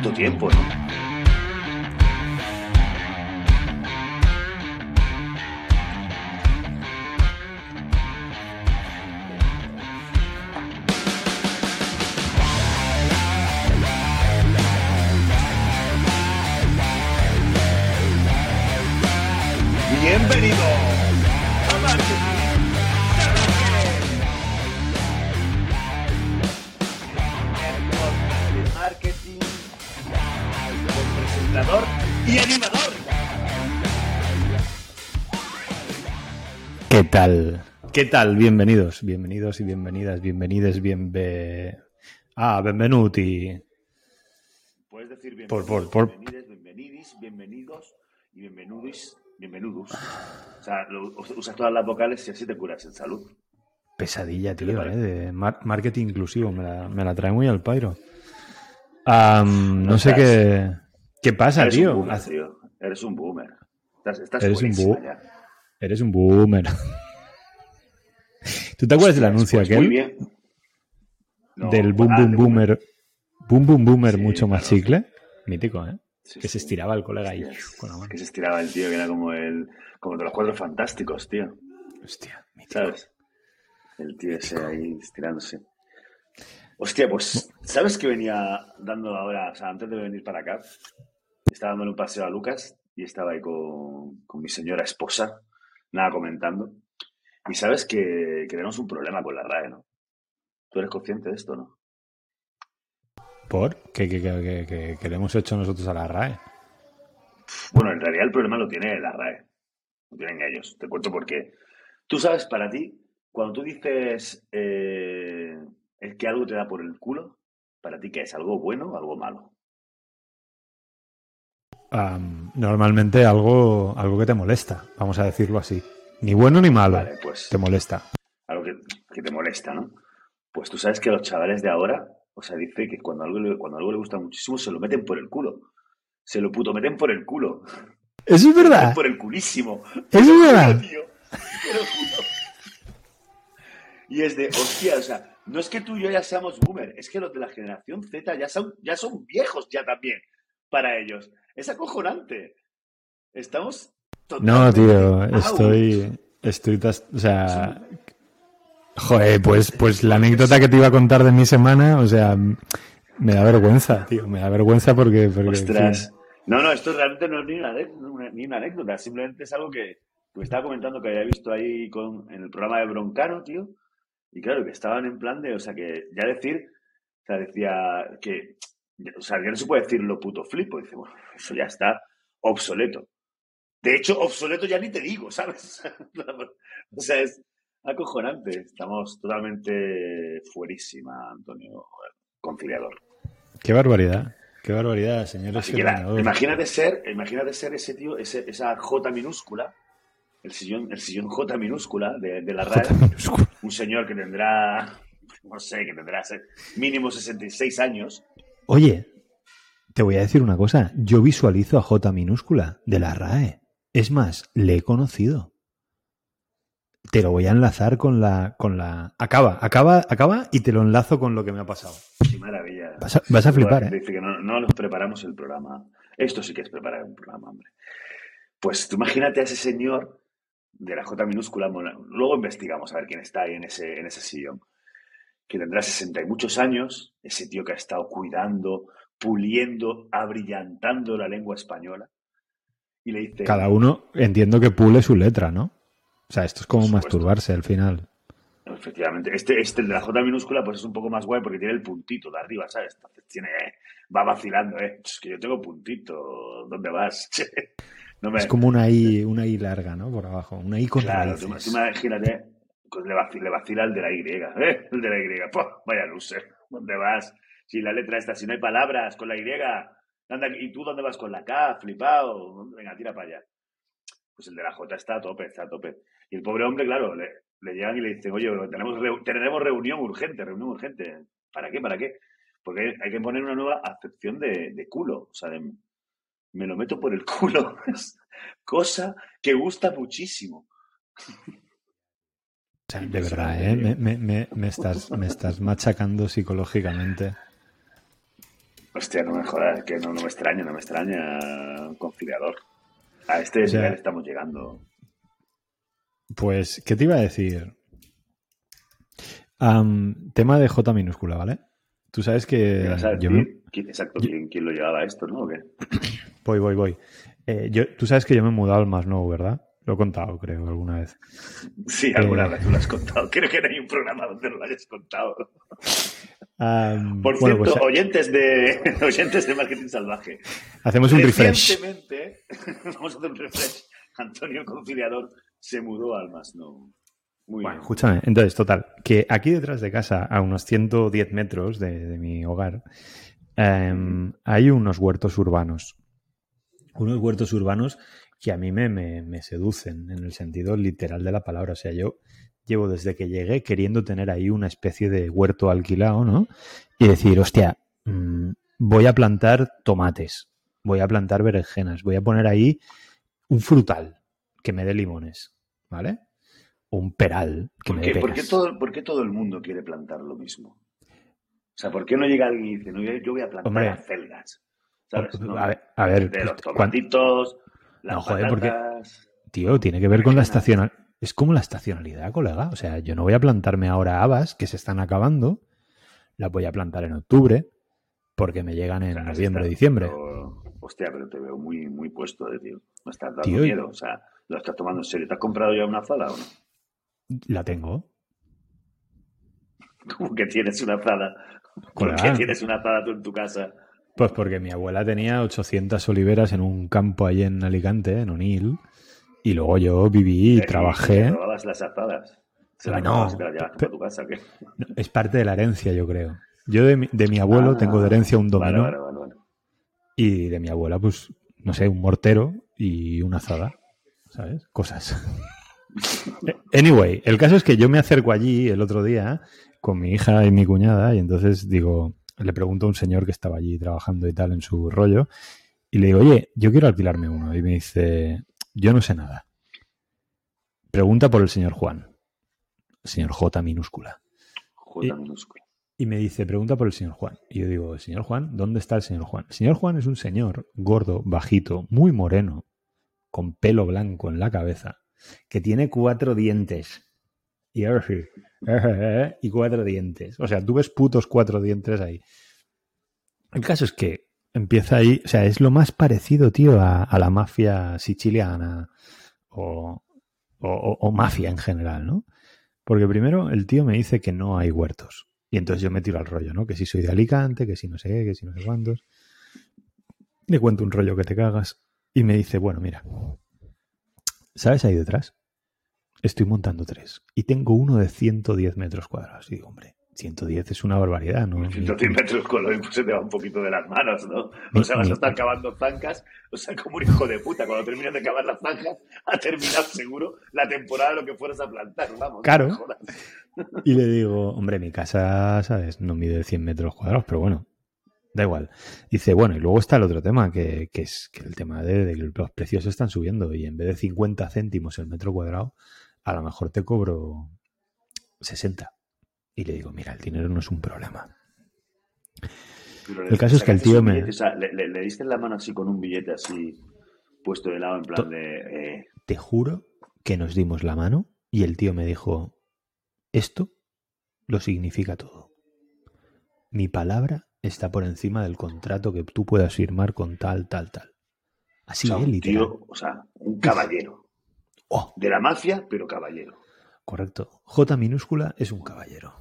tanto tiempo, ¿no? Tal? ¿Qué tal? Bienvenidos, bienvenidos y bienvenidas, bienvenides, bienve... Ah, benvenuti. Puedes decir bienvenidos, Por- por- por- bienvenides, bienvenidis, bienvenidos y bienvenudis, bienvenudus. O sea, lo- usas todas las vocales y así te curas en salud. Pesadilla, tío? ¿eh? De mar- marketing inclusivo, me la, me la trae muy al pairo. No sé qué... ¿Qué pasa, Eres tío? un boomer, Haz- tío. Eres un boomer. Estás, estás Eres un ya. Eres un boomer. ¿Tú te acuerdas del Hostias, anuncio pues aquel? Muy bien. No, del boom ah, boom de boomer. Boom boom boomer, Sí, mucho más claro. chicle. Mítico, ¿eh? Sí, que se estiraba el colega ahí Hostias, con la mano. Que se estiraba el tío, que era como el como de los cuatro fantásticos, tío. Hostia, mítico. ¿Sabes? El tío ese ahí estirándose. Hostia, pues, ¿sabes qué venía dando ahora? O sea, antes de venir para acá, estaba dando un paseo a Lucas y estaba ahí con, con mi señora esposa, nada comentando. Y sabes que, que tenemos un problema con la RAE, ¿no? ¿Tú eres consciente de esto, no? ¿Por? ¿Qué, qué, qué- qué- le hemos hecho nosotros a la RAE? Bueno, en realidad el problema lo tiene la RAE. Lo tienen ellos. Te cuento por qué. Tú sabes, para ti, cuando tú dices eh, es que algo te da por el culo, ¿para ti qué es? ¿Algo bueno o algo malo? Normalmente algo, algo que te molesta, vamos a decirlo así. Ni bueno ni malo, Vale, pues te molesta. algo que, que te molesta, ¿no? Pues tú sabes que los chavales de ahora, o sea, dice que cuando algo, le, cuando algo le gusta muchísimo, se lo meten por el culo. Se lo puto meten por el culo. Eso es Se lo verdad. meten por el culísimo. Eso es verdad. Tío. Y es de, hostia, o sea, no es que tú y yo ya seamos boomer, es que los de la generación Z ya son, ya son viejos ya también para ellos. Es acojonante. Estamos No, tío, out. estoy. Estoy. O sea. Joder, pues, pues la anécdota que te iba a contar de mi semana, o sea, me da vergüenza, tío. Me da vergüenza porque. Ostras. No, no, esto realmente no es ni una- ni una anécdota, simplemente es algo que, que estaba comentando que había visto ahí con, en el programa de Broncano, tío. Y claro, que estaban en plan de, o sea, que ya decir, o sea, decía que, o sea, ya no se puede decir lo puto flipo. Dice, bueno, eso ya está obsoleto. De hecho, obsoleto ya ni te digo, ¿sabes? o sea, es acojonante. Estamos totalmente fuerísima, Antonio, conciliador. Qué barbaridad. Qué barbaridad, señores. Imagínate ser, imagínate ser ese tío, ese- esa J minúscula, el sillón, el sillón J minúscula de, de la RAE, un señor que tendrá, no sé, que tendrá mínimo 66 años. Oye, te voy a decir una cosa. Yo visualizo a J minúscula de la RAE. Es más, le he conocido. Te lo voy a enlazar con la. con la. Acaba, acaba, acaba y te lo enlazo con lo que me ha pasado. Qué maravilla. Vas a- vas a flipar, ¿eh? Dice que no, no nos preparamos el programa. Esto sí que es preparar un programa, hombre. Pues tú imagínate a ese señor de la J minúscula, luego investigamos a ver quién está ahí en ese, en ese sillón, que tendrá 60 y muchos años, ese tío que ha estado cuidando, puliendo, abrillantando la lengua española, y le dice, Cada uno entiendo que pule su letra, ¿no? O sea, esto es como masturbarse al final. efectivamente, este, este el de la J minúscula, pues es un poco más guay porque tiene el puntito de arriba, ¿sabes? Entonces tiene, va vacilando, ¿eh? Es que yo tengo puntito, ¿dónde vas? no me, Es como una I, una I larga, ¿no? Por abajo. Una I con Claro, tú, raíces. tú imagínate, pues le, vacila, le vacila el de la Y, ¿eh? El de la Y, ¡Puh! vaya loser, ¿dónde vas? Si la letra esta, si no hay palabras con la Y, anda, ¿y tú dónde vas con la K, flipado? Venga, tira para allá. Pues el de la J está a tope, está a tope. Y el pobre hombre, claro, le, le llegan y le dicen, oye, tenemos, tenemos reunión urgente, reunión urgente. ¿Para qué? ¿Para qué? Porque hay que poner una nueva acepción de, de culo, o sea, de, me lo meto por el culo. Cosa que gusta muchísimo. O sea, de verdad, ¿eh? Me- me- me estás, me estás machacando psicológicamente. Hostia, no me jodas, que no, no me extraña, no me extraña, conciliador. A este O sea- nivel estamos llegando. Pues, ¿qué te iba a decir? Tema de J minúscula, ¿vale? Tú sabes que ¿Qué vas a Eh, yo decir? me- ¿Quién- exacto, yo- ¿quién, quién lo llevaba a esto, no? ¿O qué? Voy, voy, voy. Eh, yo, tú sabes que yo me he mudado al más nuevo, ¿verdad? Lo he contado, creo, alguna vez. Sí, alguna Eh. vez tú lo has contado. Creo que no hay un programa donde no lo hayas contado. Por bueno, cierto, pues, oyentes de oyentes de Marketing Salvaje. hacemos un refresh. Recientemente, vamos a hacer un refresh. Antonio Conciliador se mudó al más nuevo. Muy Bueno, bien. escúchame. Entonces, total, que aquí detrás de casa, a unos 110 metros de, de mi hogar, em, hay unos huertos urbanos. Unos huertos urbanos que a mí me, me- me seducen en el sentido literal de la palabra. O sea, yo llevo desde que llegué queriendo tener ahí una especie de huerto alquilado, ¿no? Y decir, hostia, mm, voy a plantar tomates, voy a plantar berenjenas, voy a poner ahí un frutal que me dé limones, ¿vale? O un peral que ¿Por me dé por qué todo, por qué todo el mundo quiere plantar lo mismo? O sea, ¿por qué no llega alguien y dice, no, yo, voy a plantar Hombre. acelgas? ¿Sabes? No, A ver, a ver, de los pues, cuan- tomatitos, las No, joder, porque- tío, tiene que ver con la estacionalidad. Es como la estacionalidad, colega. O sea, yo no voy a plantarme ahora habas que se están acabando. Las voy a plantar en octubre porque me llegan en O sea, has noviembre, estado- diciembre. pero- hostia, pero te veo muy, muy puesto, de tío. Me estás dando Tío, miedo. O sea, lo estás tomando en serio. ¿Te has comprado ya una azada o no? La tengo. ¿Cómo que tienes una azada? ¿Por qué tienes una azada tú en tu casa? Pues porque mi abuela tenía 800 oliveras en un campo ahí en Alicante, en Onil. Y luego yo viví y trabajé. ¿Te robabas las azadas? ¿Se las No, las tu casa? qué? Es parte de la herencia, yo creo. Yo de mi, de mi abuelo Ah, tengo de herencia un dominó vale, vale, vale. y de mi abuela, pues, no sé, un mortero y una azada. ¿Sabes? Cosas. Anyway, el caso es que yo me acerco allí el otro día con mi hija y mi cuñada y entonces digo, le pregunto a un señor que estaba allí trabajando y tal en su rollo y le digo, oye, yo quiero alquilarme uno. Y me dice, yo no sé nada. Pregunta por el señor Juan. Señor J minúscula. J Y- minúscula. Y me dice, pregunta por el señor Juan. Y yo digo, señor Juan, ¿dónde está el señor Juan? El señor Juan es un señor gordo, bajito, muy moreno, con pelo blanco en la cabeza, que tiene cuatro dientes. Y ahora sí, y cuatro dientes. O sea, tú ves putos cuatro dientes ahí. El caso es que empieza ahí, o sea, es lo más parecido, tío, a, la mafia siciliana o, o- o- o mafia en general, ¿no? Porque primero el tío me dice que no hay huertos. Y entonces yo me tiro al rollo, ¿no? Que si soy de Alicante, que si no sé qué, que si no sé cuántos. Le cuento un rollo que te cagas. Y me dice, bueno, mira, ¿sabes ahí detrás? Estoy montando tres. Y tengo uno de 110 metros cuadrados. Y digo, hombre, 110 es una barbaridad, ¿no? Ni- 110 metros con lo mismo se te va un poquito de las manos, ¿no? O sea, vas a estar cavando zancas, o sea, como un hijo de puta. Cuando terminas de cavar las zanjas, ha terminado seguro la temporada de lo que fueras a plantar, vamos. Claro. no jodas. Y le digo, hombre, mi casa, ¿sabes? No mide 100 metros cuadrados, pero bueno, da igual. Dice, bueno, y luego está el otro tema, que, que es que el tema de, de que los precios están subiendo y en vez de 50 céntimos el metro cuadrado, a lo mejor te cobro 60. Y le digo, mira, el dinero no es un problema. Pero El caso es que el tío me- billete, o sea, le, le- le diste la mano así con un billete así puesto de lado en plan de... eh, Te juro que nos dimos la mano y el tío me dijo, esto lo significa todo. Mi palabra está por encima del contrato que tú puedas firmar con tal, tal, tal. Así o sea, es, literal. tío, o sea, un caballero. Oh, De la mafia, pero caballero. correcto. J minúscula es un caballero.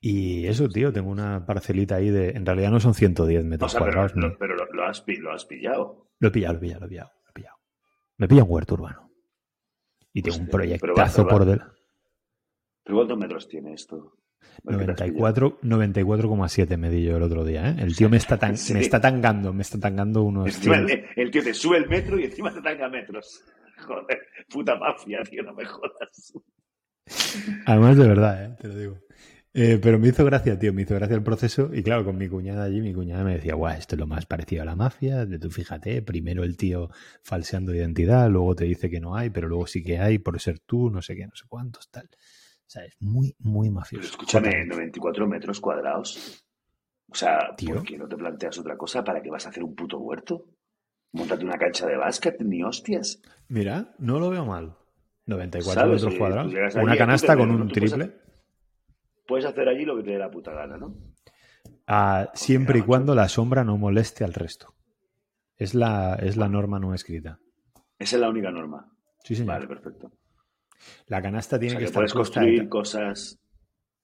Y eso, tío, tengo una parcelita ahí de... En realidad no son 110 O metros sea, pero, cuadrados. lo, ni- pero lo, lo has, lo has pillado. Lo he pillado, lo he pillado, lo he pillado. Lo he pillado. Me pilla un huerto urbano. Y tengo un Hostia, pero proyectazo pero por delante. ¿Pero cuántos metros tiene esto? ¿Por qué te has pillado? 94 94,7 me di yo el otro día, ¿eh? El tío me está, tan, Sí. me está tangando, me está tangando unos... Encima 100. el, el tío te sube el metro y encima te tanga metros. Joder, puta mafia, tío, no me jodas. Además de verdad, ¿eh? Te lo digo. Eh, pero me hizo gracia, tío, me hizo gracia el proceso. Y claro, con mi cuñada allí, mi cuñada me decía, guau, esto es lo más parecido a la mafia. De tú fíjate, primero el tío falseando identidad, luego te dice que no hay, pero luego sí que hay por ser tú, no sé qué, no sé cuántos, tal. O sea, es muy, muy Pero mafioso. escúchame, Joder. 94 metros cuadrados. O sea, Tío. ¿por qué no te planteas otra cosa? ¿Para qué vas a hacer un puto huerto? Móntate una cancha de básquet, ni hostias. Mira, no lo veo mal. 94 ¿Sabes? metros cuadrados. Una canasta con un triple. Puedes hacer allí lo que te dé la puta gana, ¿no? Ah, siempre y cuando la sombra no moleste al resto. Es la, es la norma no escrita. Esa es la única norma. Sí, señor. Vale, perfecto. La canasta O tiene sea, que que estar puedes construir de- cosas.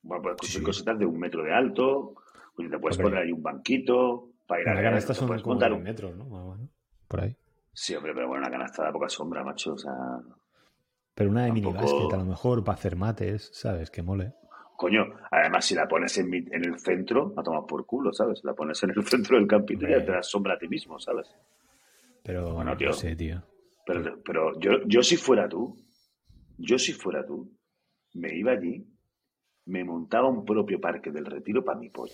Bueno, puedes construir Sí. cositas de un metro de alto. Te puedes poner ahí un banquito para ir a La canasta son puedes como montar 10 un- metros, ¿no? Más o menos. Por ahí. Sí, hombre, pero bueno, una canasta da poca sombra, macho. O sea, Pero una de Tampoco- minibásquet, a lo mejor, para hacer mates, ¿sabes? Que mole. coño, además si la pones en, mi- en el centro, la tomas por culo, ¿sabes? La pones en el centro del campito y te das sombra a ti mismo, ¿sabes? Pero Bueno, tío. no sé, tío. Pero, pero yo, yo si fuera tú, yo si fuera tú, me iba allí, me montaba un propio parque del retiro para mi pollo.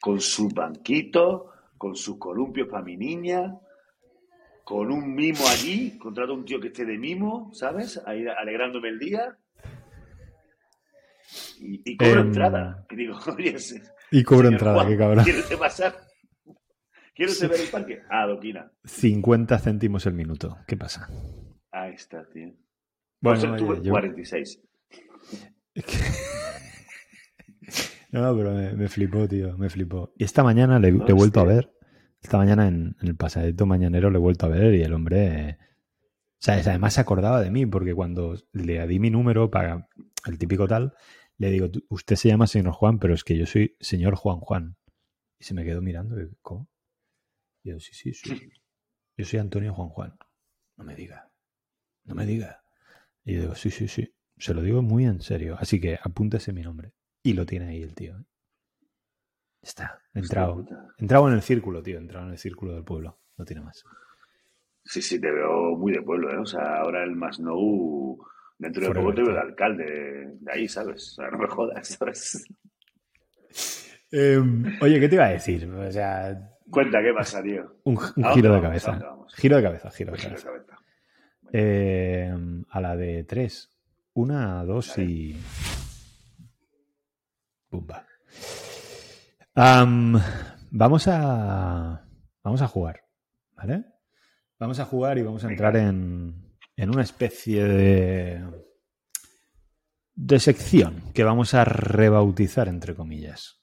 Con su banquito, con sus columpios para mi niña, con un mimo allí, contrato a un tío que esté de mimo, ¿sabes? Ahí alegrándome el día. Y, y cobro Em, entrada. Y digo, oye, Y cobro entrada, Juan, qué cabrón. ¿Quieres pasar? ¿Quieres ver el parque? Ah, Doquina. 50 céntimos el minuto. ¿Qué pasa? Ahí está, tío. Bueno, Bueno, tuve oye, yo- 46. Es que- No, pero me, me flipó, tío, me flipó. Y esta mañana le, le he vuelto a ver. Esta mañana en, en el pasadito mañanero le he vuelto a ver y el hombre... eh, ¿sabes? Además se acordaba de mí porque cuando le di mi número para el típico tal, le digo, "Tú- usted se llama señor Juan, pero es que yo soy señor Juan Juan. Y se me quedó mirando y ¿cómo? Y yo, sí, sí, sí. Yo soy Antonio Juan Juan. No me diga. No me diga. Y yo digo, sí, sí, sí. Se lo digo muy en serio. Así que apúntese mi nombre. Y lo tiene ahí el tío. ¿eh? Está. Entrado. Entrado en el círculo, tío. Entrado en el círculo del pueblo. No tiene más. Sí, sí, te veo muy de pueblo, ¿eh? O sea, ahora el Masnou, dentro de poco te veo tío. alcalde de ahí, ¿sabes? O sea, no me jodas, ¿sabes? Em, oye, ¿qué te iba a decir? O sea, Cuenta, ¿qué pasa, tío? un, un ¿A dónde giro de cabeza. Giro de cabeza, giro de cabeza. de cabeza. Eh, a la de tres. Una, dos y. Pumba. Am, vamos a. Vamos a jugar. ¿Vale? Vamos a jugar y vamos a entrar en, en una especie de. de sección que vamos a rebautizar, entre comillas.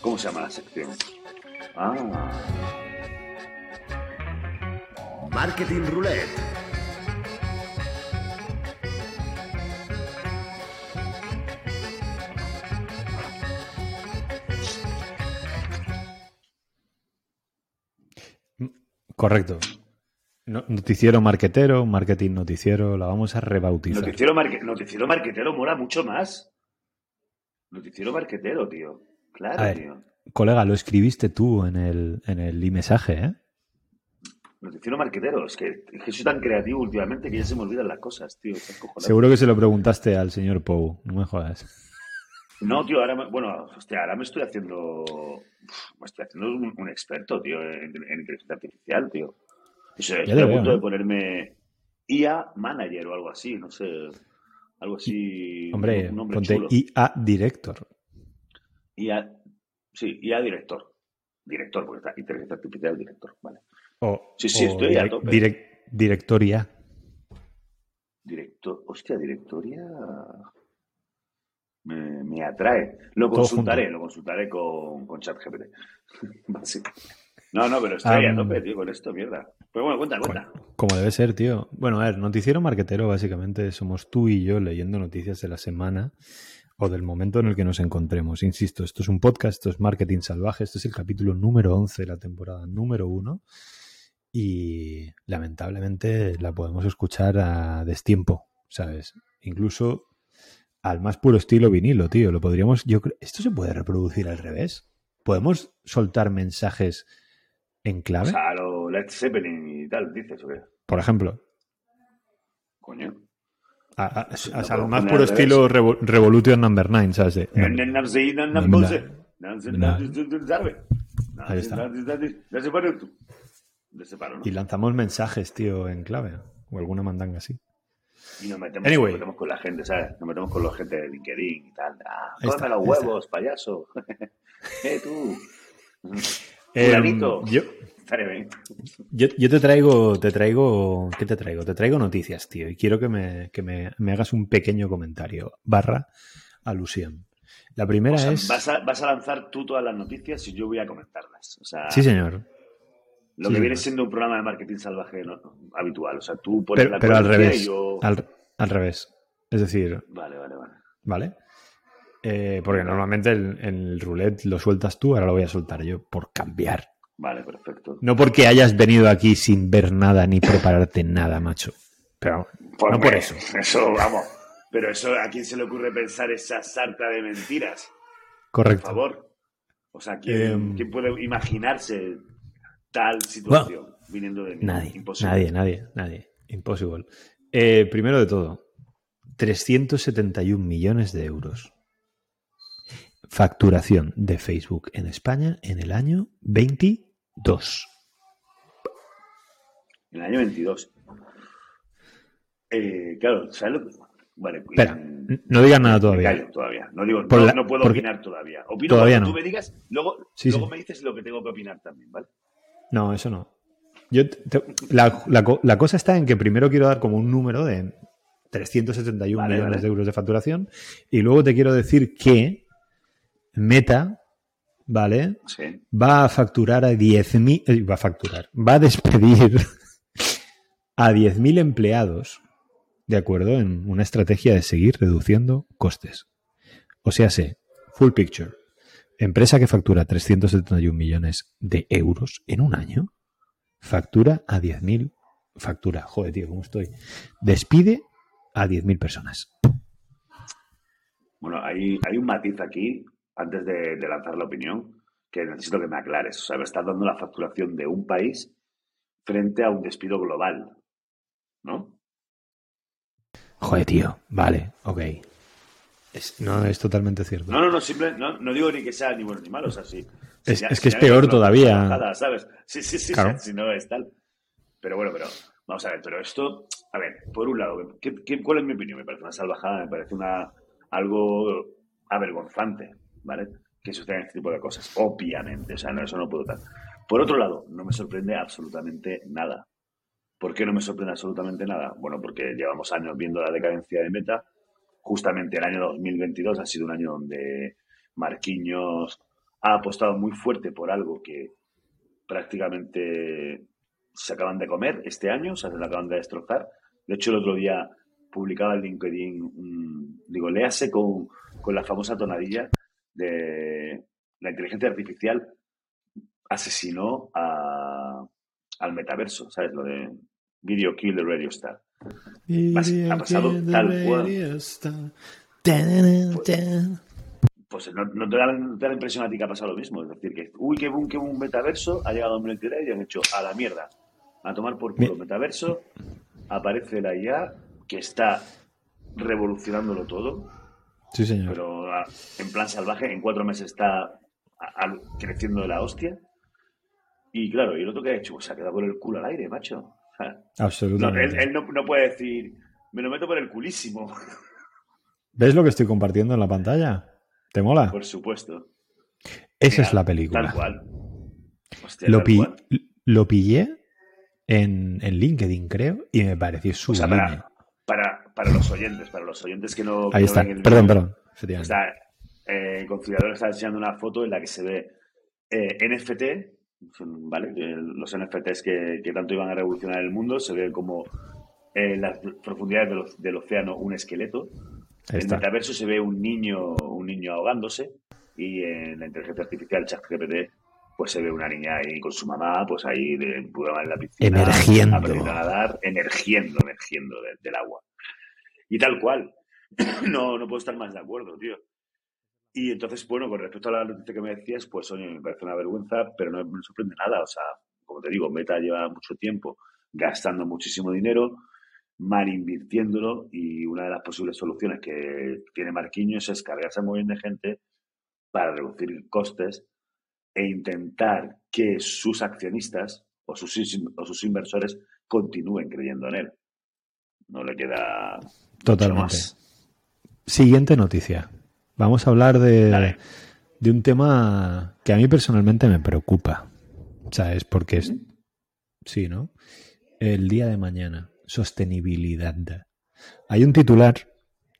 ¿Cómo se llama la sección? Ah, Marketing Roulette. Correcto. No- noticiero marquetero, marketing noticiero, la vamos a rebautizar. noticiero, marque- noticiero marquetero mola mucho más. Noticiero marquetero, tío. Claro, ver. tío. Colega, lo escribiste tú en el, en el e-mensaje, ¿eh? Noticiero marquetero. Es que, es que soy tan creativo últimamente que ya se me olvidan las cosas, tío. Seguro que se lo preguntaste al señor Pou, no me jodas. No, tío, ahora, me- bueno, hostia, ahora me estoy haciendo, me estoy haciendo un, un experto, tío, en, en inteligencia artificial, tío. Estoy a punto de ponerme IA manager o algo así, no sé, algo así, Hombre, un nombre ponte chulo. IA Director. IA, sí, IA director, director, porque está inteligencia artificial director, vale. O, Sí, sí, o estoy a direc- tope. direc- director IA. Director, hostia, directoria me, me atrae. Lo consultaré, lo consultaré con, con ChatGPT. Sí. No, no, pero estoy a Am, tope, tío, con esto, mierda. Pero bueno, cuenta, cuenta. Como debe ser, tío. Bueno, a ver, noticiero marquetero básicamente somos tú y yo leyendo noticias de la semana o del momento en el que nos encontremos. Insisto, esto es un podcast, esto es Marketing Salvaje, este es el capítulo número 11 de la temporada número 1 y lamentablemente la podemos escuchar a destiempo, ¿sabes? Incluso al más puro estilo vinilo, tío. Lo podríamos, yo creo, ¿esto se puede reproducir al revés? ¿Podemos soltar mensajes en O clave? sea, a lo Led Zeppelin y tal, dices, ¿o qué? Por ejemplo, Coño. A- a- a- No al puedo más puro estilo Revo- Revolution Number 9, ¿sabes? De- no, no. Ahí está. Y lanzamos mensajes, tío, en clave. O alguna mandanga así. Y nos metemos, Anyway. nos metemos con la gente, ¿sabes? Nos metemos con la gente de LinkedIn y tal. Ah, está, los huevos, payaso. eh, tú. Fulanito. yo, yo, yo te traigo, te traigo, ¿qué te traigo? Te traigo noticias, tío, y quiero que me, que me, me hagas un pequeño comentario, barra alusión. La primera O sea, es... vas, a, vas a lanzar tú todas las noticias y yo voy a comentarlas. O sea, Sí, señor. Lo sí, que viene siendo un programa de marketing salvaje ¿no? habitual. O sea, tú pones Pero, la pero al revés. y yo... Al, al revés. Es decir, Vale, vale, vale. ¿vale? Eh, porque normalmente el, el roulette lo sueltas tú, ahora lo voy a soltar yo, por cambiar. Vale, perfecto. No porque hayas venido aquí sin ver nada ni prepararte nada, macho. Pero Pues, no por eso. Eso, vamos. Pero eso, ¿a quién se le ocurre pensar esa sarta de mentiras? Por Correcto. favor. O sea, ¿quién, Em. quién puede imaginarse tal situación viniendo de mí? Nadie, Imposible. nadie, nadie, nadie. Impossible. Eh, primero de todo, 371 millones de euros. Facturación de Facebook en España en el año 22. En el año 22. Eh, claro, ¿sabes lo que...? Vale, Espera, mm, no digas nada me todavía. callo todavía. No, digo, no, la- no puedo porque- opinar todavía. Opino Todavía cuando no. tú me digas, luego, Sí, luego sí. me dices lo que tengo que opinar también, ¿vale? No, eso no. Yo te- la, la la cosa está en que primero quiero dar como un número de 371 Vale, millones vale. de euros de facturación y luego te quiero decir que Meta, ¿vale? Sí. Va a facturar a 10.000, eh, va a facturar, va a despedir a 10.000 empleados, ¿de acuerdo? En una estrategia de seguir reduciendo costes. O sea, sé, full picture. Empresa que factura 371 millones de euros en un año, factura a 10.000, factura, joder, tío, ¿cómo estoy? Despide a 10.000 personas. Bueno, hay, hay un matiz aquí, antes de, de lanzar la opinión, que necesito que me aclares. O sea, me estás dando la facturación de un país frente a un despido global, ¿no? Joder, tío, vale, ok. Es- no es totalmente cierto. No, no, no, simple, no, no digo ni que sea ni bueno ni malo, o sea, sí. Es- si es si que es hay peor todavía. trabajada, ¿sabes? Sí, sí, sí, Claro. si no es tal. Pero bueno, pero vamos a ver, pero esto, a ver, por un lado, ¿qué, qué- cuál es mi opinión? Me parece una salvajada, me parece una algo avergonzante, ¿vale? Que sucedan este tipo de cosas, obviamente, o sea, no, eso no puedo tal. Por otro lado, no me sorprende absolutamente nada. ¿Por qué no me sorprende absolutamente nada? Bueno, porque llevamos años viendo la decadencia de Meta. Justamente el año 2022 ha sido un año donde Marquinhos ha apostado muy fuerte por algo que prácticamente se acaban de comer este año, o sea, se lo acaban de destrozar. De hecho, el otro día publicaba en LinkedIn, un- digo, léase con, con la famosa tonadilla de la inteligencia artificial asesinó a- al metaverso, ¿sabes? Lo de Video Kill the Radio Star. Ha pasado tal cual. Pues no, no te da, no te da la impresión a ti que ha pasado lo mismo. Es decir, que, uy, qué boom, qué boom, metaverso, ha llegado 2023 y han hecho a la mierda. A tomar por culo metaverso, aparece la IA que está revolucionándolo todo, Sí, señor. pero ah, en plan salvaje, en cuatro meses está a- a- creciendo de la hostia. Y claro, y el otro que ha hecho, pues se ha quedado con el culo al aire, macho. O no, Absolutamente. él él no, no puede decir, me lo meto por el culísimo, ¿Ves lo que estoy compartiendo en la pantalla? ¿Te mola? por supuesto. Esa es la película. Tal cual. Hostia, Lo, tal pi- cual. lo pillé en, en LinkedIn, creo, y me pareció O sea, sublime. para, para, para los oyentes, para los oyentes que no. que Ahí no está. ven el Perdón, vídeo, perdón. Está, eh, el conciliador está enseñando una foto en la que se ve eh, NFT, ¿vale? Los NFTs que, que tanto iban a revolucionar el mundo, se ve como en las profundidades del, océano un esqueleto. En el metaverso se ve un niño, un niño ahogándose y en la inteligencia artificial ChatGPT pues se ve una niña ahí con su mamá, pues ahí de en la piscina, Emergiendo. aprendiendo a nadar, emergiendo, emergiendo de- del agua. Y tal cual. No, no puedo estar más de acuerdo, tío. Y entonces, bueno, con respecto a la noticia que me decías, pues oye, me parece una vergüenza, pero no me sorprende nada. O sea, como te digo, Meta lleva mucho tiempo gastando muchísimo dinero, mal invirtiéndolo, y una de las posibles soluciones que tiene Marquinhos es cargarse a muy bien de gente para reducir costes e intentar que sus accionistas o sus, o sus inversores continúen creyendo en él. no le queda. mucho Totalmente. más. Siguiente noticia. Vamos a hablar de, Dale. de un tema que a mí personalmente me preocupa. ¿Sabes? Porque es. Sí, ¿no? El día de mañana. Sostenibilidad. Hay un titular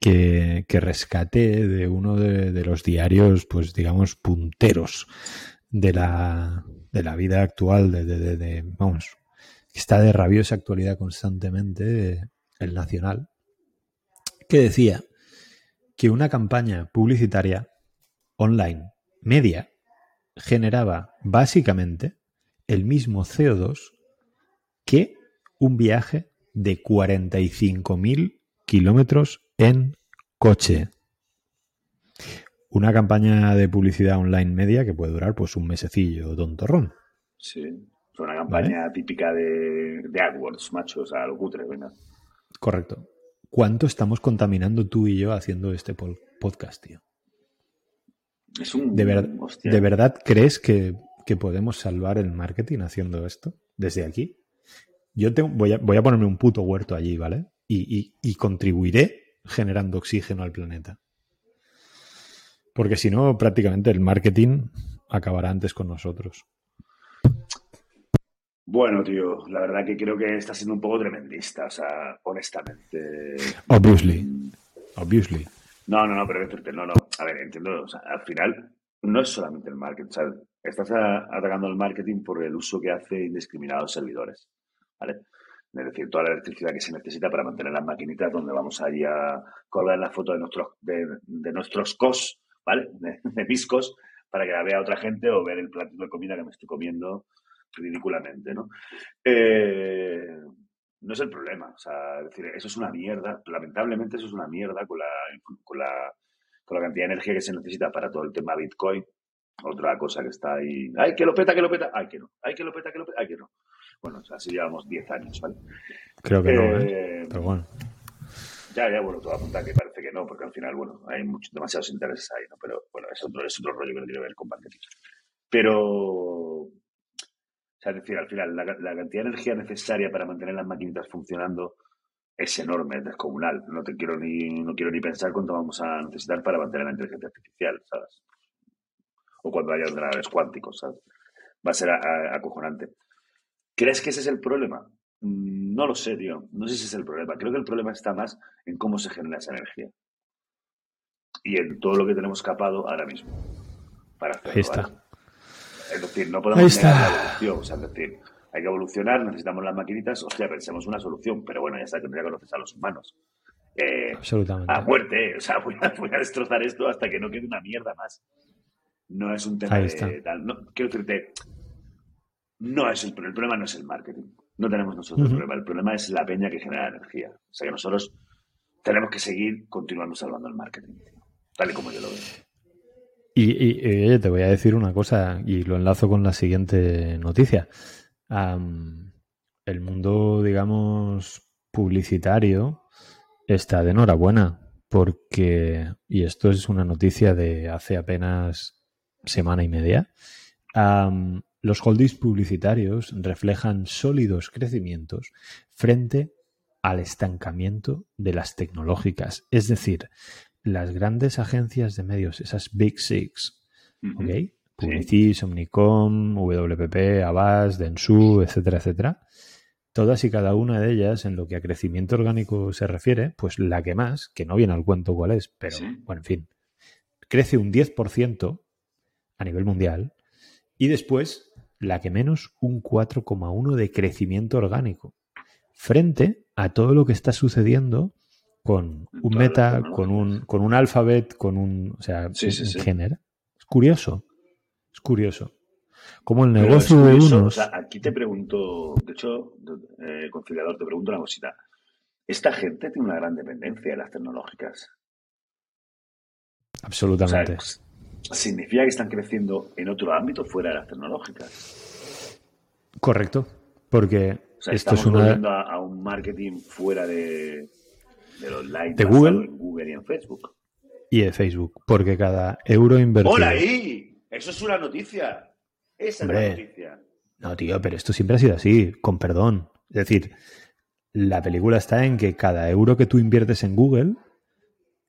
que, que rescaté de uno de, de los diarios, pues digamos, punteros de la, de la vida actual, de, de- de- de- vamos, que está de rabiosa actualidad constantemente, el Nacional, que decía que una campaña publicitaria online media generaba básicamente el mismo CO2 que un viaje de 45.000 kilómetros en coche. Una campaña de publicidad online media que puede durar pues un mesecillo, tontorrón. Sí. Es una campaña típica de, de AdWords, macho. O sea, lo cutre, venga. Correcto. ¿Cuánto estamos contaminando tú y yo haciendo este podcast, tío? Es un. ¿De, ver- hostia. ¿de verdad crees que, que podemos salvar el marketing haciendo esto desde aquí? Yo tengo- voy, a, voy a ponerme un puto huerto allí, ¿vale? Y, y- y contribuiré generando oxígeno al planeta. Porque si no, prácticamente el marketing acabará antes con nosotros. Bueno, tío, la verdad que creo que está siendo un poco tremendista, o sea, honestamente. Obviously. Obviously. No, no, no, pero no, no. A ver, entiendo, o sea, al final no es solamente el marketing, o sea, estás a- atacando el marketing por el uso que hace indiscriminados servidores, ¿vale? Es decir, toda la electricidad que se necesita para mantener las maquinitas donde vamos allí a colgar la foto de nuestros, de, de nuestros cos, ¿vale? De, de mis cos, para que la vea otra gente o ver el platito de comida que me estoy comiendo ridículamente, ¿no? Eh, no es el problema, o sea, es decir, eso es una mierda, lamentablemente eso es una mierda con la, con la, con la cantidad de energía que se necesita para todo el tema Bitcoin. Otra cosa que está ahí, ay, que lo peta, que lo peta, ay, que no, ay, que lo peta, que lo peta, ay, que no. Bueno, o sea, así llevamos 10 años, ¿vale? Creo que no, ¿eh? Eh, Pero bueno. ya, ya, bueno, apunta a que parece que no, porque al final, bueno, hay muchos, demasiados intereses ahí, ¿no? Pero bueno, es otro, es otro rollo que no tiene que ver con marketing. Pero, sea, es decir, al final, la, la cantidad de energía necesaria para mantener las maquinitas funcionando es enorme, es descomunal. No te quiero ni, no quiero ni pensar cuánto vamos a necesitar para mantener la inteligencia artificial, ¿sabes? O cuando haya ordenadores cuánticos, ¿sabes? Va a ser a- a- acojonante. ¿Crees que ese es el problema? Mm, No lo sé, tío. No sé si es el problema. Creo que el problema está más en cómo se genera esa energía. Y en todo lo que tenemos capado ahora mismo. Para hacerlo, Ahí está. ¿vale? Es decir, no podemos negar la evolución. O sea, es decir, hay que evolucionar, necesitamos las maquinitas. Hostia, pensemos una solución. Pero bueno, ya está, que ya conoces a los humanos. Eh, Absolutamente. a muerte, ¿eh? o sea, voy a, voy a destrozar esto hasta que no quede una mierda más. No es un tema Ahí de tal. No, quiero decirte, no es el, el problema no es el marketing. No tenemos nosotros el problema. El problema es la peña que genera energía. O sea que nosotros tenemos que seguir continuando salvando el marketing, tío, tal y como yo lo veo. Y, y- te voy a decir una cosa y lo enlazo con la siguiente noticia. El mundo, digamos, publicitario está de enhorabuena porque, y esto es una noticia de hace apenas semana y media, los holdings publicitarios reflejan sólidos crecimientos frente al estancamiento de las tecnológicas. Es decir, las grandes agencias de medios, esas Big Six, Ujú. ¿ok? Publicis, Omnicom, WPP, Avast, Dentsu, etcétera, etcétera. Todas y cada una de ellas, en lo que a crecimiento orgánico se refiere, pues la que más, que no viene al cuento cuál es, pero Sí. bueno, en fin, crece un 10% a nivel mundial y después la que menos un 4,1 de crecimiento orgánico frente a todo lo que está sucediendo con un meta, con un, con un alphabet, con un, o sea, Sí, sí, género. Es curioso, es curioso. Como el negocio de unos... o sea, aquí te pregunto, de hecho, eh, conciliador, te pregunto una cosita. Esta gente tiene una gran dependencia de las tecnológicas. O sea, absolutamente. significa que están creciendo en otro ámbito fuera de las tecnológicas. Correcto, porque O sea, esto estamos es una... a un marketing fuera de, De basado Google. en Google y en Facebook. Y de Facebook, porque cada euro invertido... ¡Hola ahí! Eso es una noticia. Esa es la noticia. No, tío, pero esto siempre ha sido así, con perdón. Es decir, La película está en que cada euro que tú inviertes en Google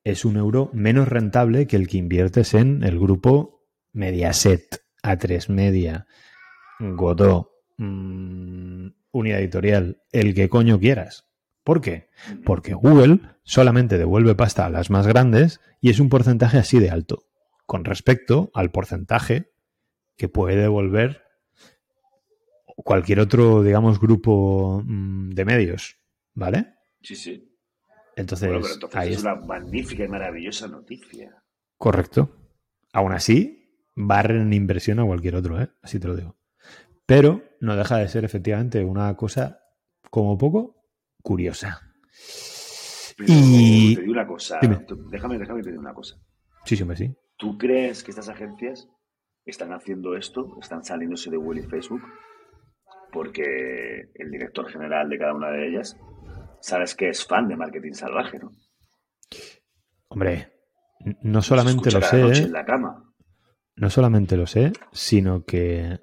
es un euro menos rentable que el que inviertes en el grupo Mediaset, A3 Media, Godot, mmm, Unidad Editorial, el que coño quieras. ¿Por qué? Porque Google solamente devuelve pasta a las más grandes y es un porcentaje así de alto, con respecto al porcentaje que puede devolver cualquier otro, digamos, grupo mm, de medios, ¿vale? Sí, sí. Entonces, Bueno, pero entonces ahí es es una magnífica y maravillosa noticia. correcto. Aún así, barren en inversión a cualquier otro, ¿eh? Así te lo digo. Pero no deja de ser efectivamente una cosa como poco curiosa. Pero Y- te digo una cosa. Tú- déjame, déjame te digo una cosa. Sí, sí, hombre, sí. ¿Tú crees que estas agencias están haciendo esto, están saliéndose de Google y Facebook? Porque el director general de cada una de ellas, sabes que es fan de marketing salvaje, ¿no? Hombre, no solamente lo sé, noche ¿eh? en la cama. no solamente lo sé, sino que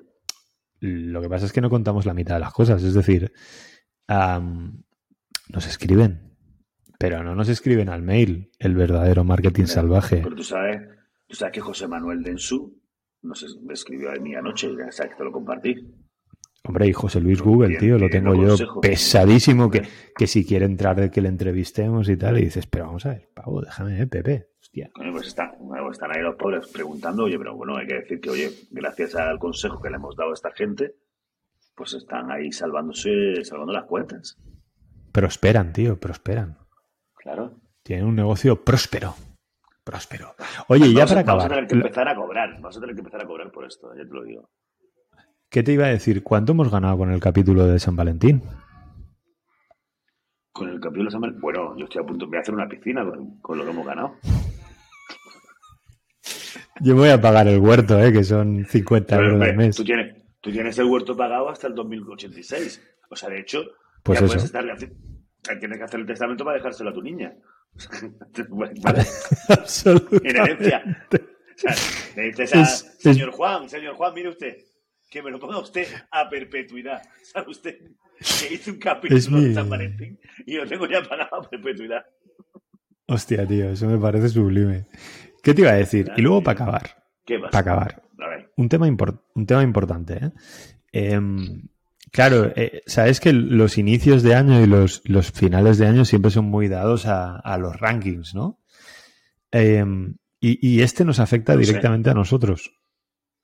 lo que pasa es que no contamos la mitad de las cosas. Es decir, nos escriben, pero no nos escriben al mail el verdadero marketing salvaje. Pero tú sabes, tú sabes que José Manuel Densú nos escribió a mí anoche, ya sabes que te lo compartí. Hombre, y José Luis Google, Bien, tío, lo tengo yo consejo. pesadísimo que, que si quiere entrar de que le entrevistemos y tal, y dices, pero vamos a ver, pavo, déjame, eh, Pepe, hostia. Pues bueno, están ahí los pobres preguntando, oye, pero bueno, hay que decir que, oye, gracias al consejo que le hemos dado a esta gente, pues están ahí salvándose, salvando las cuentas. Prosperan, tío, prosperan. Claro. Tienen un negocio próspero. Próspero. Oye, ya para Vamos a acabar, tener que empezar a cobrar, vamos a tener que empezar a cobrar por esto, ya te lo digo. ¿qué te iba a decir? ¿Cuánto hemos ganado con el capítulo de San Valentín? Con el campeón de San Valentín- bueno, yo estoy a punto, voy a hacer una piscina con, con lo que hemos ganado. Yo voy a pagar el huerto, ¿eh? que son 50 Pero, euros hombre, al mes. Tú tienes, tú tienes el huerto pagado hasta el 2086. O sea, de hecho, Pues ya eso. puedes estarle haci- Tienes que hacer el testamento para dejárselo a tu niña. Vale, en herencia. O sea, le dices a Es- es- señor Juan, señor Juan, mire usted, que me lo ponga usted a perpetuidad. ¿Sabe usted? Que hice un capítulo mi- de San Valentín y lo tengo ya pagado a perpetuidad. Hostia, tío, eso me parece sublime. ¿Qué te iba a decir? Y luego para acabar, ¿Qué para acabar, un tema, un tema importante. ¿eh? Em, claro, eh, sabes que los inicios de año y los, los finales de año siempre son muy dados a, a los rankings, ¿no? Em, y, y este nos afecta sé. directamente a nosotros.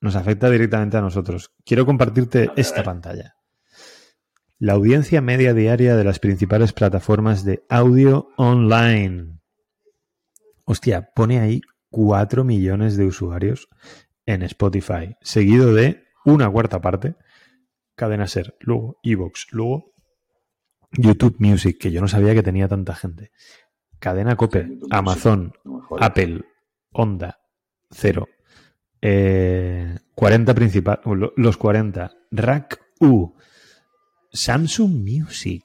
Nos afecta directamente a nosotros. Quiero compartirte esta pantalla. La audiencia media diaria de las principales plataformas de audio online. Hostia, pone ahí 4 millones de usuarios en Spotify, seguido de una cuarta parte, Cadena Ser, luego Evox, luego YouTube Music, que yo no sabía que tenía tanta gente, Cadena Cope. Amazon, no. Apple, Honda, cero. Eh, 40 principales, los 40. Rack U. Samsung Music.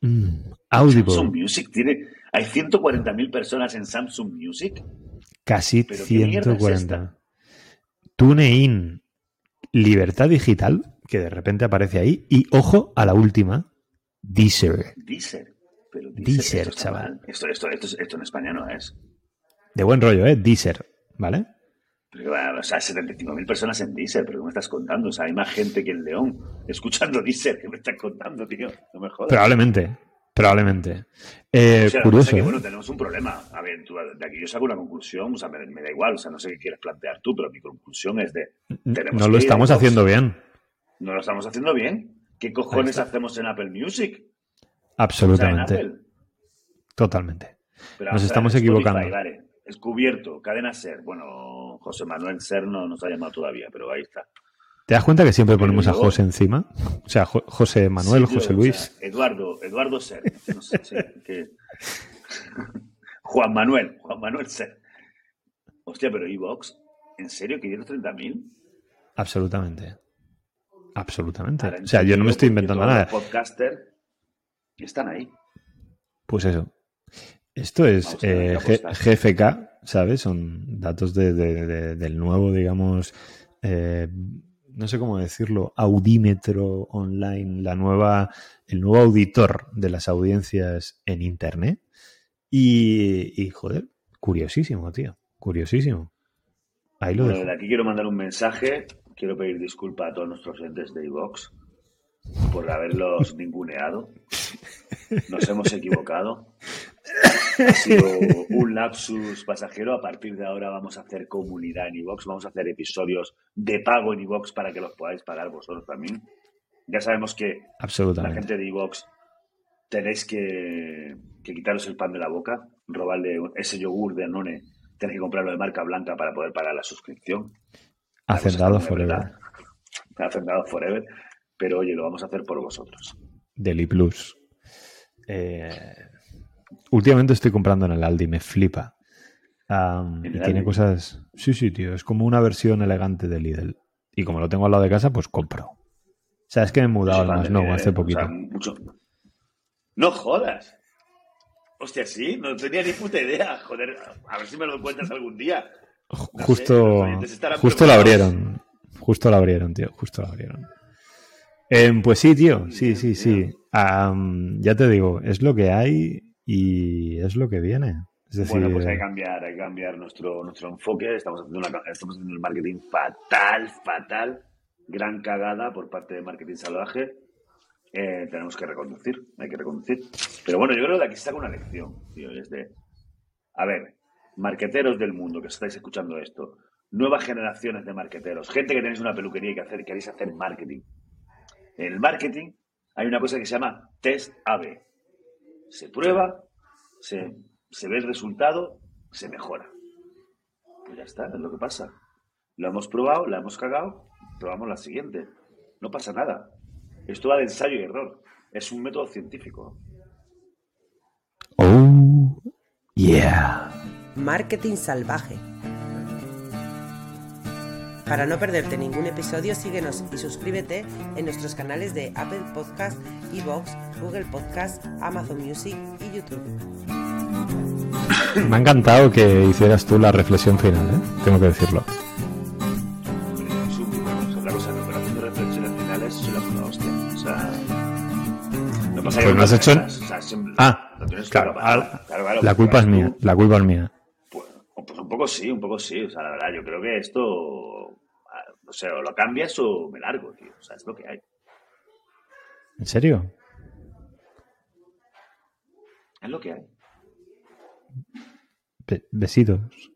Mm, Audible. Samsung Music tiene. Hay 140.000 personas en Samsung Music. Casi ¿Pero qué mierda es 140. TuneIn. Libertad Digital, que de repente aparece ahí. Y ojo a la última. Deezer. Deezer. Pero Deezer, Deezer, esto está chaval. Esto, esto, esto, esto en España no es. De buen rollo, ¿eh? Deezer. ¿Vale? Pero, bueno, o sea, 75.000 personas en Deezer, pero ¿qué me estás contando? O sea, hay más gente que en León escuchando Deezer. ¿Qué me estás contando, tío? No me jodas. Probablemente. Probablemente. Eh, O sea, curioso. que, ¿eh? bueno, tenemos un problema. A ver, tú, de aquí yo saco una conclusión, o sea, me, me da igual, o sea, no sé qué quieres plantear tú, pero mi conclusión es de, tenemos No lo estamos haciendo bien. no lo estamos haciendo bien. ¿Qué cojones hacemos en Apple Music? O sea, en Absolutamente. Apple. Totalmente. Pero, Nos o sea, estamos Spotify, equivocando. Vale, descubierto, cadena Ser. Bueno, José Manuel Ser no nos ha llamado todavía, pero ahí está. ¿Te das cuenta que siempre Pero ponemos a José encima? O sea, Jo- José Manuel, Sí, José o Luis. sea, Eduardo, Eduardo Ser. No sé, sí, que- Juan Manuel, Juan Manuel Ser. Hostia, pero Evox, ¿en serio 530.000? Absolutamente. Absolutamente. Ahora O sea, yo no me estoy inventando nada. Los podcasters están ahí. Pues eso. Esto es eh, que. GFK, ¿sabes? Son datos de- de- de- del nuevo, digamos, eh, no sé cómo decirlo, audímetro online, la nueva, el nuevo auditor de las audiencias en Internet. Y, y joder, curiosísimo, tío, curiosísimo. Ahí lo Bueno, dejo. de aquí quiero mandar un mensaje. Quiero pedir disculpas a todos nuestros entes de iVox por haberlos ninguneado. Nos hemos equivocado. Ha sido un lapsus pasajero. A partir de ahora vamos a hacer comunidad en iVox. Vamos a hacer episodios de pago en iVox para que los podáis pagar vosotros también. Ya sabemos que la gente de iVox tenéis que, que quitaros el pan de la boca, robarle ese yogur de Anone. Tenéis que comprarlo de marca blanca para poder pagar la suscripción. Hacendado Forever. Hacendado Forever. Pero oye, lo vamos a hacer por vosotros. Deli Plus. Eh, últimamente estoy comprando en el Aldi, me flipa. Am, ¿En y tiene Aldi? cosas. Sí, sí, tío. Es como una versión elegante de Lidl. Y como lo tengo al lado de casa, pues compro. O sea, es que me he mudado al más no Lidl, hace ¿eh? poquito. O sea, mucho- No jodas. Hostia, sí, no tenía ni puta idea. Joder, a ver si me lo encuentras algún día. No justo justo preocupados. abrieron. Justo lo abrieron, tío. Justo lo abrieron. Em, pues sí, tío. Sí, sí, sí. Ya te digo, es lo que hay y es lo que viene. Es decir, Bueno, pues hay que cambiar, hay que cambiar nuestro, nuestro enfoque. Estamos haciendo, una, estamos haciendo el marketing fatal, fatal. Gran cagada por parte de Marketing Salvaje. Eh, tenemos que reconducir, hay que reconducir. Pero bueno, yo creo que de aquí se saca una lección, tío. y Es de, a ver, marqueteros del mundo que estáis escuchando esto, nuevas generaciones de marqueteros, gente que tenéis una peluquería y que hacer, queréis hacer marketing. En el marketing hay una cosa que se llama test AB. Se prueba, se, se ve el resultado, se mejora. Pues ya está, es lo que pasa. Lo hemos probado, la hemos cagado, probamos la siguiente. No pasa nada. Esto va de ensayo y error. Es un método científico. Oh, yeah. Marketing Salvaje. Para no perderte ningún episodio, síguenos y suscríbete en nuestros canales de Apple Podcast, Evox, Google Podcast, Amazon Music y YouTube. Me ha encantado que hicieras tú la reflexión final, ¿eh? Tengo que decirlo. Pues no has hecho- O sea, siempre- Ah, lo tienes claro, ah, Claro, claro, La culpa es mía, la culpa es mía. Pues, pues un poco sí, un poco sí. O sea, la verdad, yo creo que esto. No sé, o lo cambias o me largo, tío. O sea, es lo que hay. ¿En serio? Es lo que hay. Be- besitos.